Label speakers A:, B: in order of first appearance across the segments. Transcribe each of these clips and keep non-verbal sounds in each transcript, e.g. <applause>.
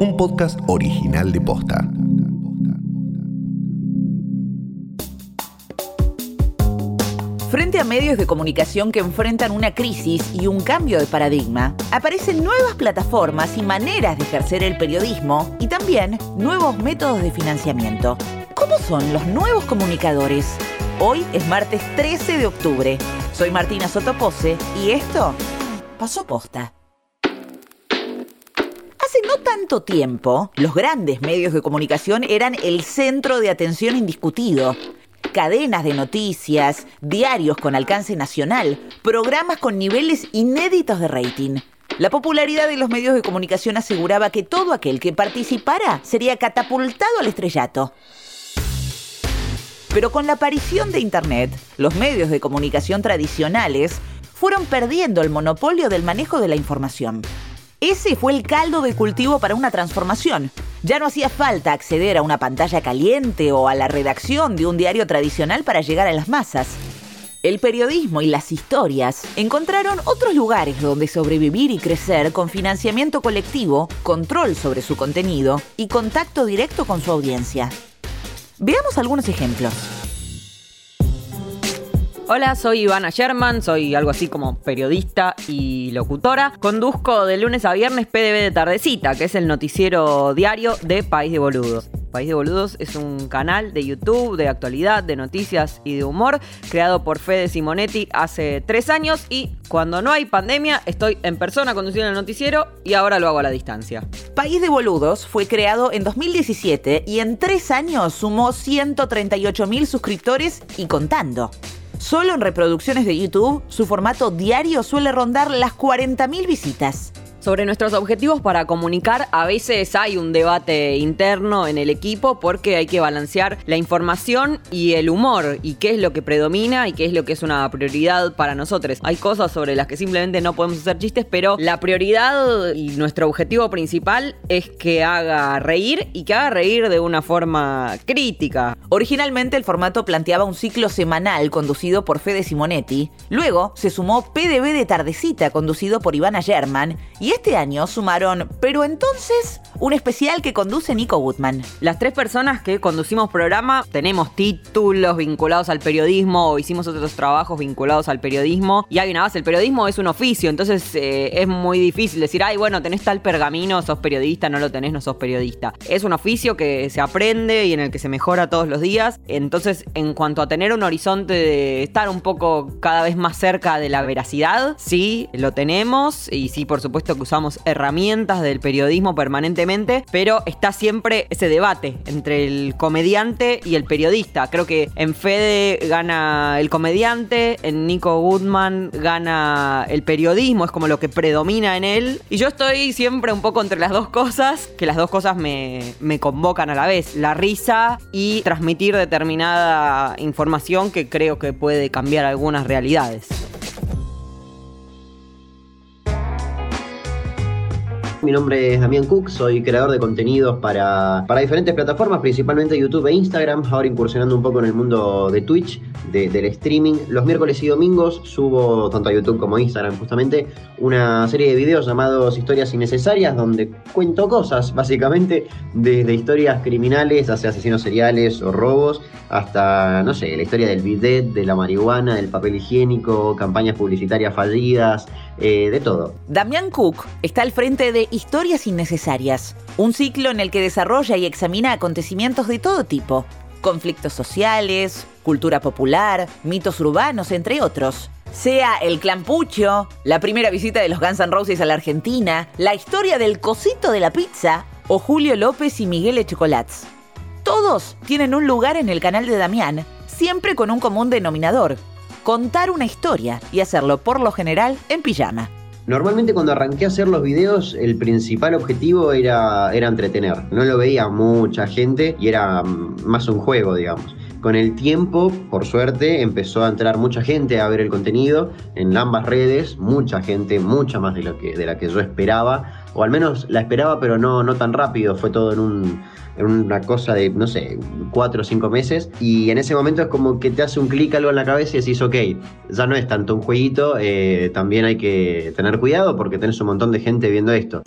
A: un podcast original de Posta.
B: Frente a medios de comunicación que enfrentan una crisis y un cambio de paradigma, aparecen nuevas plataformas y maneras de ejercer el periodismo y también nuevos métodos de financiamiento. ¿Cómo son los nuevos comunicadores? Hoy es martes 13 de octubre. Soy Martina Sotopose y esto pasó posta. Tanto tiempo, los grandes medios de comunicación eran el centro de atención indiscutido cadenas de noticias, diarios con alcance nacional, programas con niveles inéditos de rating. La popularidad de los medios de comunicación aseguraba que todo aquel que participara sería catapultado al estrellato. Pero con la aparición de Internet, los medios de comunicación tradicionales fueron perdiendo el monopolio del manejo de la información. Ese fue el caldo de cultivo para una transformación. Ya no hacía falta acceder a una pantalla caliente o a la redacción de un diario tradicional para llegar a las masas. El periodismo y las historias encontraron otros lugares donde sobrevivir y crecer con financiamiento colectivo, control sobre su contenido y contacto directo con su audiencia. Veamos algunos ejemplos.
C: Hola, soy Ivana Sherman, soy algo así como periodista y locutora. Conduzco de lunes a viernes PDB de Tardecita, que es el noticiero diario de País de Boludos. País de Boludos es un canal de YouTube de actualidad, de noticias y de humor, creado por Fede Simonetti hace tres años y cuando no hay pandemia estoy en persona conduciendo el noticiero y ahora lo hago a la distancia.
B: País de Boludos fue creado en 2017 y en tres años sumó 138 mil suscriptores y contando. Solo en reproducciones de YouTube, su formato diario suele rondar las 40.000 visitas.
C: Sobre nuestros objetivos para comunicar, a veces hay un debate interno en el equipo porque hay que balancear la información y el humor y qué es lo que predomina y qué es lo que es una prioridad para nosotros. Hay cosas sobre las que simplemente no podemos hacer chistes, pero la prioridad y nuestro objetivo principal es que haga reír y que haga reír de una forma crítica.
B: Originalmente el formato planteaba un ciclo semanal conducido por Fede Simonetti, luego se sumó PDB de Tardecita conducido por Ivana German y este año sumaron, pero entonces, un especial que conduce Nico Woodman.
C: Las tres personas que conducimos programa tenemos títulos vinculados al periodismo o hicimos otros trabajos vinculados al periodismo y hay una base, el periodismo es un oficio, entonces eh, es muy difícil decir, ay, bueno, tenés tal pergamino, sos periodista, no lo tenés, no sos periodista. Es un oficio que se aprende y en el que se mejora todos los días, entonces en cuanto a tener un horizonte de estar un poco cada vez más cerca de la veracidad, sí, lo tenemos y sí, por supuesto usamos herramientas del periodismo permanentemente, pero está siempre ese debate entre el comediante y el periodista. Creo que en Fede gana el comediante, en Nico Goodman gana el periodismo, es como lo que predomina en él. Y yo estoy siempre un poco entre las dos cosas, que las dos cosas me, me convocan a la vez, la risa y transmitir determinada información que creo que puede cambiar algunas realidades.
D: Mi nombre es Damián Cook, soy creador de contenidos para, para diferentes plataformas, principalmente YouTube e Instagram, ahora incursionando un poco en el mundo de Twitch, del streaming. Los miércoles y domingos subo tanto a YouTube como a Instagram justamente una serie de videos llamados Historias Innecesarias, donde cuento cosas, básicamente, desde historias criminales hacia asesinos seriales o robos, hasta, no sé, la historia del bidet, de la marihuana, del papel higiénico, campañas publicitarias fallidas, eh, de todo.
B: Damián Cook está al frente de Historias Innecesarias, un ciclo en el que desarrolla y examina acontecimientos de todo tipo, conflictos sociales, cultura popular, mitos urbanos, entre otros. Sea el clan Pucho, la primera visita de los Guns N' Roses a la Argentina, la historia del cosito de la pizza o Julio López y Miguel Echecolats. Todos tienen un lugar en el canal de Damián, siempre con un común denominador, contar una historia y hacerlo por lo general en pijama.
D: Normalmente cuando arranqué a hacer los videos, el principal objetivo era, era entretener. No lo veía mucha gente y era más un juego, digamos. Con el tiempo, por suerte, empezó a entrar mucha gente a ver el contenido en ambas redes, mucha gente, mucha más de, lo que, de la que yo esperaba, o al menos la esperaba, pero no, no tan rápido, fue todo en un, en una cosa de, no sé, cuatro o cinco meses. Y en ese momento es como que te hace un clic algo en la cabeza y decís, ok, ya no es tanto un jueguito, eh, también hay que tener cuidado porque tenés un montón de gente viendo esto.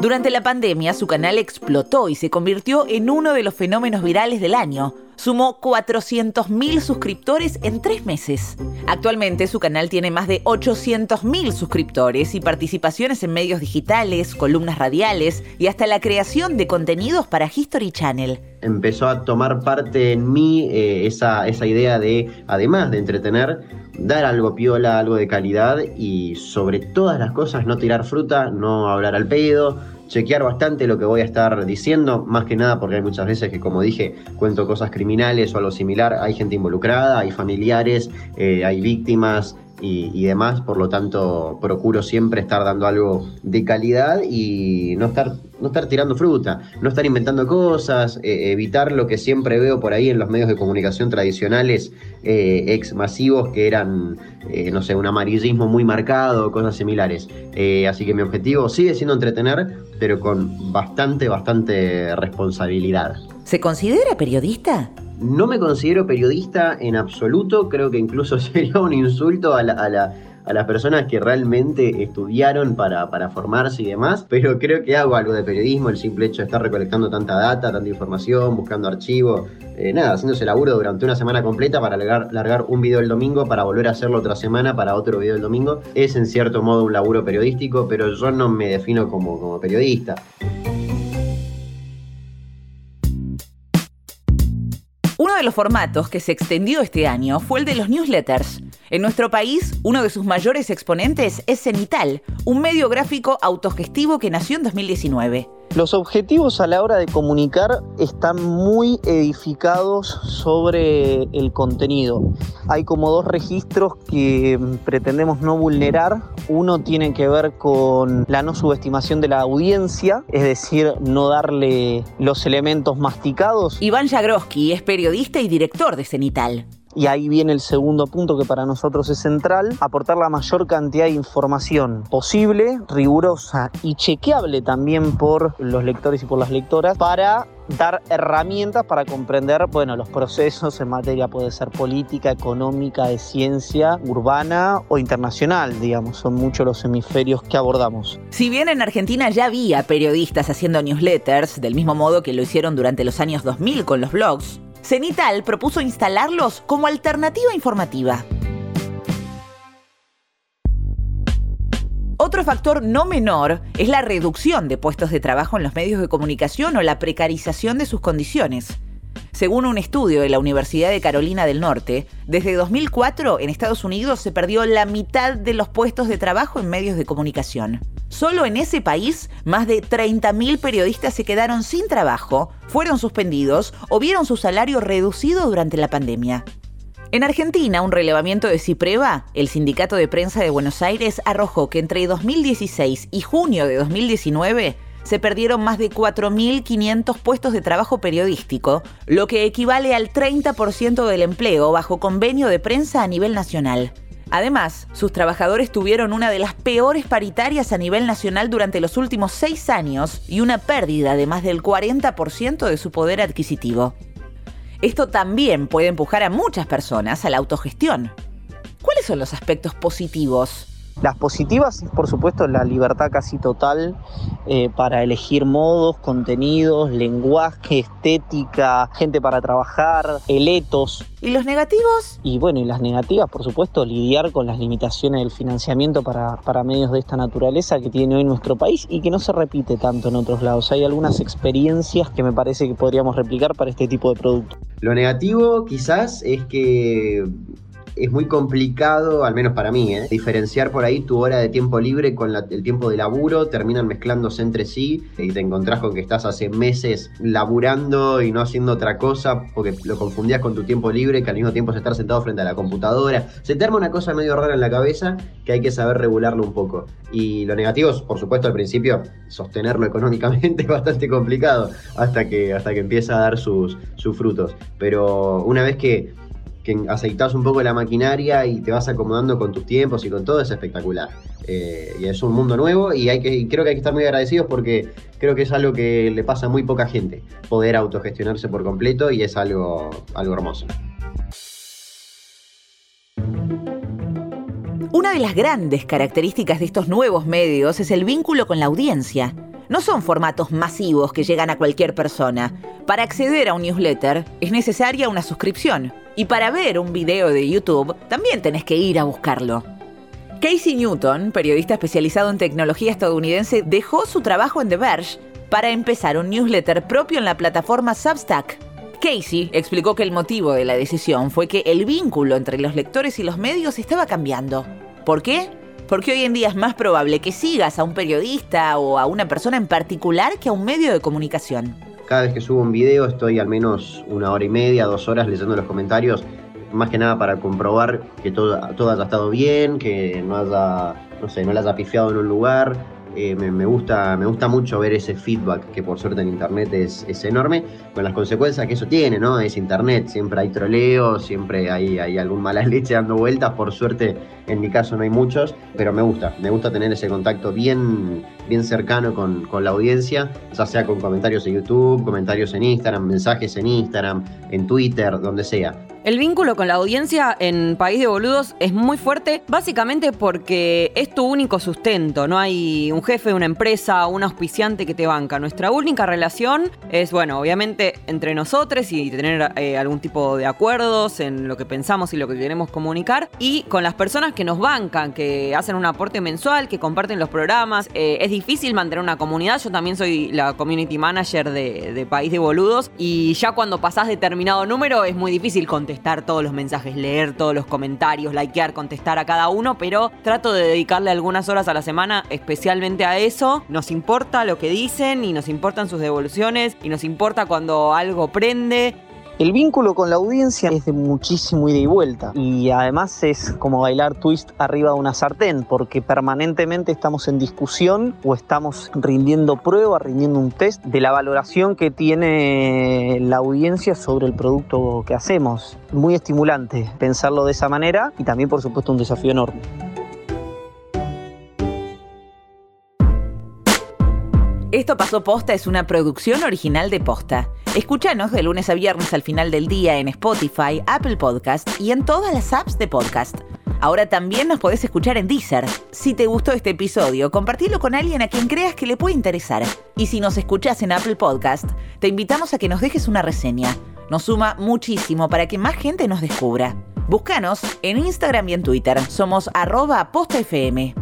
B: Durante la pandemia, su canal explotó y se convirtió en uno de los fenómenos virales del año. Sumó 400.000 suscriptores en tres meses. Actualmente su canal tiene más de 800.000 suscriptores y participaciones en medios digitales, columnas radiales y hasta la creación de contenidos para History Channel.
D: Empezó a tomar parte en mí eh, esa, esa idea de, además de entretener, dar algo piola, algo de calidad y sobre todas las cosas no tirar fruta, no hablar al pedo, chequear bastante lo que voy a estar diciendo, más que nada porque hay muchas veces que, como dije, cuento cosas criminales o algo similar, hay gente involucrada, hay familiares, eh, hay víctimas, y, demás, por lo tanto procuro siempre estar dando algo de calidad y no estar, no estar tirando fruta, no estar inventando cosas, eh, evitar lo que siempre veo por ahí en los medios de comunicación tradicionales, eh, ex masivos, que eran, eh, no sé, un amarillismo muy marcado, cosas similares. así que mi objetivo sigue siendo entretener, pero con bastante, bastante responsabilidad.
B: ¿Se considera periodista?
D: No me considero periodista en absoluto, creo que incluso <laughs> sería un insulto a, las personas que realmente estudiaron para, formarse y demás, pero creo que hago algo de periodismo, el simple hecho de estar recolectando tanta data, tanta información, buscando archivos, eh, nada, haciéndose laburo durante una semana completa para largar, un video el domingo, para volver a hacerlo otra semana, para otro video el domingo, es en cierto modo un laburo periodístico, pero yo no me defino como, como periodista.
B: Uno de los formatos que se extendió este año fue el de los newsletters. En nuestro país, uno de sus mayores exponentes es Cenital, un medio gráfico autogestivo que nació en 2019.
E: Los objetivos a la hora de comunicar están muy edificados sobre el contenido. Hay como dos registros que pretendemos no vulnerar. Uno tiene que ver con la no subestimación de la audiencia, es decir, no darle los elementos masticados.
B: Iván Jagroski es periodista y director de Cenital.
E: Y ahí viene el segundo punto que para nosotros es central, aportar la mayor cantidad de información posible, rigurosa y chequeable también por los lectores y por las lectoras para dar herramientas para comprender, bueno, los procesos en materia puede ser política, económica, de ciencia, urbana o internacional, digamos, son muchos los hemisferios que abordamos.
B: Si bien en Argentina ya había periodistas haciendo newsletters, del mismo modo que lo hicieron durante los años 2000 con los blogs, Cenital propuso instalarlos como alternativa informativa. Otro factor no menor es la reducción de puestos de trabajo en los medios de comunicación o la precarización de sus condiciones. Según un estudio de la Universidad de Carolina del Norte, desde 2004 en Estados Unidos se perdió la mitad de los puestos de trabajo en medios de comunicación. Solo en ese país, más de 30.000 periodistas se quedaron sin trabajo, fueron suspendidos o vieron su salario reducido durante la pandemia. En Argentina, un relevamiento de Cipreva, el Sindicato de Prensa de Buenos Aires, arrojó que entre 2016 y junio de 2019 se perdieron más de 4.500 puestos de trabajo periodístico, lo que equivale al 30% del empleo bajo convenio de prensa a nivel nacional. Además, sus trabajadores tuvieron una de las peores paritarias a nivel nacional durante los últimos seis años y una pérdida de más del 40% de su poder adquisitivo. Esto también puede empujar a muchas personas a la autogestión. ¿Cuáles son los aspectos positivos
E: las positivas por supuesto, la libertad casi total eh, para elegir modos, contenidos, lenguaje, estética, gente para trabajar, eletos.
B: ¿Y los negativos?
E: Y bueno, y las negativas, por supuesto, lidiar con las limitaciones del financiamiento para, para medios de esta naturaleza que tiene hoy nuestro país y que no se repite tanto en otros lados. Hay algunas experiencias que me parece que podríamos replicar para este tipo de producto.
D: Lo negativo quizás es que es muy complicado, al menos para mí, ¿eh? diferenciar por ahí tu hora de tiempo libre con el tiempo de laburo, terminan mezclándose entre sí y te encontrás con que estás hace meses laburando y no haciendo otra cosa porque lo confundías con tu tiempo libre, que al mismo tiempo es estar sentado frente a la computadora. Se te arma una cosa medio rara en la cabeza que hay que saber regularlo un poco. Y lo negativo es, por supuesto, al principio, sostenerlo económicamente es bastante complicado hasta que, hasta que empieza a dar sus, sus frutos. Pero una vez que que aceitas un poco la maquinaria y te vas acomodando con tus tiempos y con todo, es espectacular. Eh, y es un mundo nuevo y, hay que, creo que hay que estar muy agradecidos porque creo que es algo que le pasa a muy poca gente, poder autogestionarse por completo y es algo, algo hermoso.
B: Una de las grandes características de estos nuevos medios es el vínculo con la audiencia. No son formatos masivos que llegan a cualquier persona. Para acceder a un newsletter es necesaria una suscripción. Y para ver un video de YouTube también tenés que ir a buscarlo. Casey Newton, periodista especializado en tecnología estadounidense, dejó su trabajo en The Verge para empezar un newsletter propio en la plataforma Substack. Casey explicó que el motivo de la decisión fue que el vínculo entre los lectores y los medios estaba cambiando. ¿Por qué? Porque hoy en día es más probable que sigas a un periodista o a una persona en particular que a un medio de comunicación.
D: Cada vez que subo un video estoy al menos una hora y media, dos horas leyendo los comentarios, más que nada para comprobar que todo, todo haya estado bien, que no haya, no sé, no le haya pifiado en un lugar, eh, me, gusta, me gusta mucho ver ese feedback que por suerte en internet es, enorme, con las consecuencias que eso tiene, ¿no? Es internet, siempre hay troleo, siempre hay, hay algún mala <laughs> leche dando vueltas, por suerte en mi caso no hay muchos, pero me gusta, me gusta tener ese contacto bien, bien cercano con, con la audiencia, ya sea con comentarios en YouTube, comentarios en Instagram, mensajes en Instagram, en Twitter, donde sea.
C: El vínculo con la audiencia en País de Boludos es muy fuerte, básicamente porque es tu único sustento. No hay un jefe, una empresa, un auspiciante que te banca. Nuestra única relación es, bueno, obviamente entre nosotros y tener eh, algún tipo de acuerdos en lo que pensamos y lo que queremos comunicar. Y con las personas que nos bancan, que hacen un aporte mensual, que comparten los programas. Eh, es difícil mantener una comunidad. Yo también soy la community manager de, de País de Boludos. Y ya cuando pasás determinado número es muy difícil contestar todos los mensajes, leer todos los comentarios, likear, contestar a cada uno, pero trato de dedicarle algunas horas a la semana especialmente a eso. Nos importa lo que dicen y nos importan sus devoluciones y nos importa cuando algo prende
E: el vínculo con la audiencia es de muchísimo ida y vuelta y además es como bailar twist arriba de una sartén porque permanentemente estamos en discusión o estamos rindiendo prueba, rindiendo un test de la valoración que tiene la audiencia sobre el producto que hacemos. Muy estimulante pensarlo de esa manera y también por supuesto un desafío enorme.
B: Esto pasó posta es una producción original de posta. Escúchanos de lunes a viernes al final del día en Spotify, Apple Podcast y en todas las apps de podcast. Ahora también nos podés escuchar en Deezer. Si te gustó este episodio, compartilo con alguien a quien creas que le puede interesar. Y si nos escuchás en Apple Podcast, te invitamos a que nos dejes una reseña. Nos suma muchísimo para que más gente nos descubra. Búscanos en Instagram y en Twitter. Somos arroba postafm.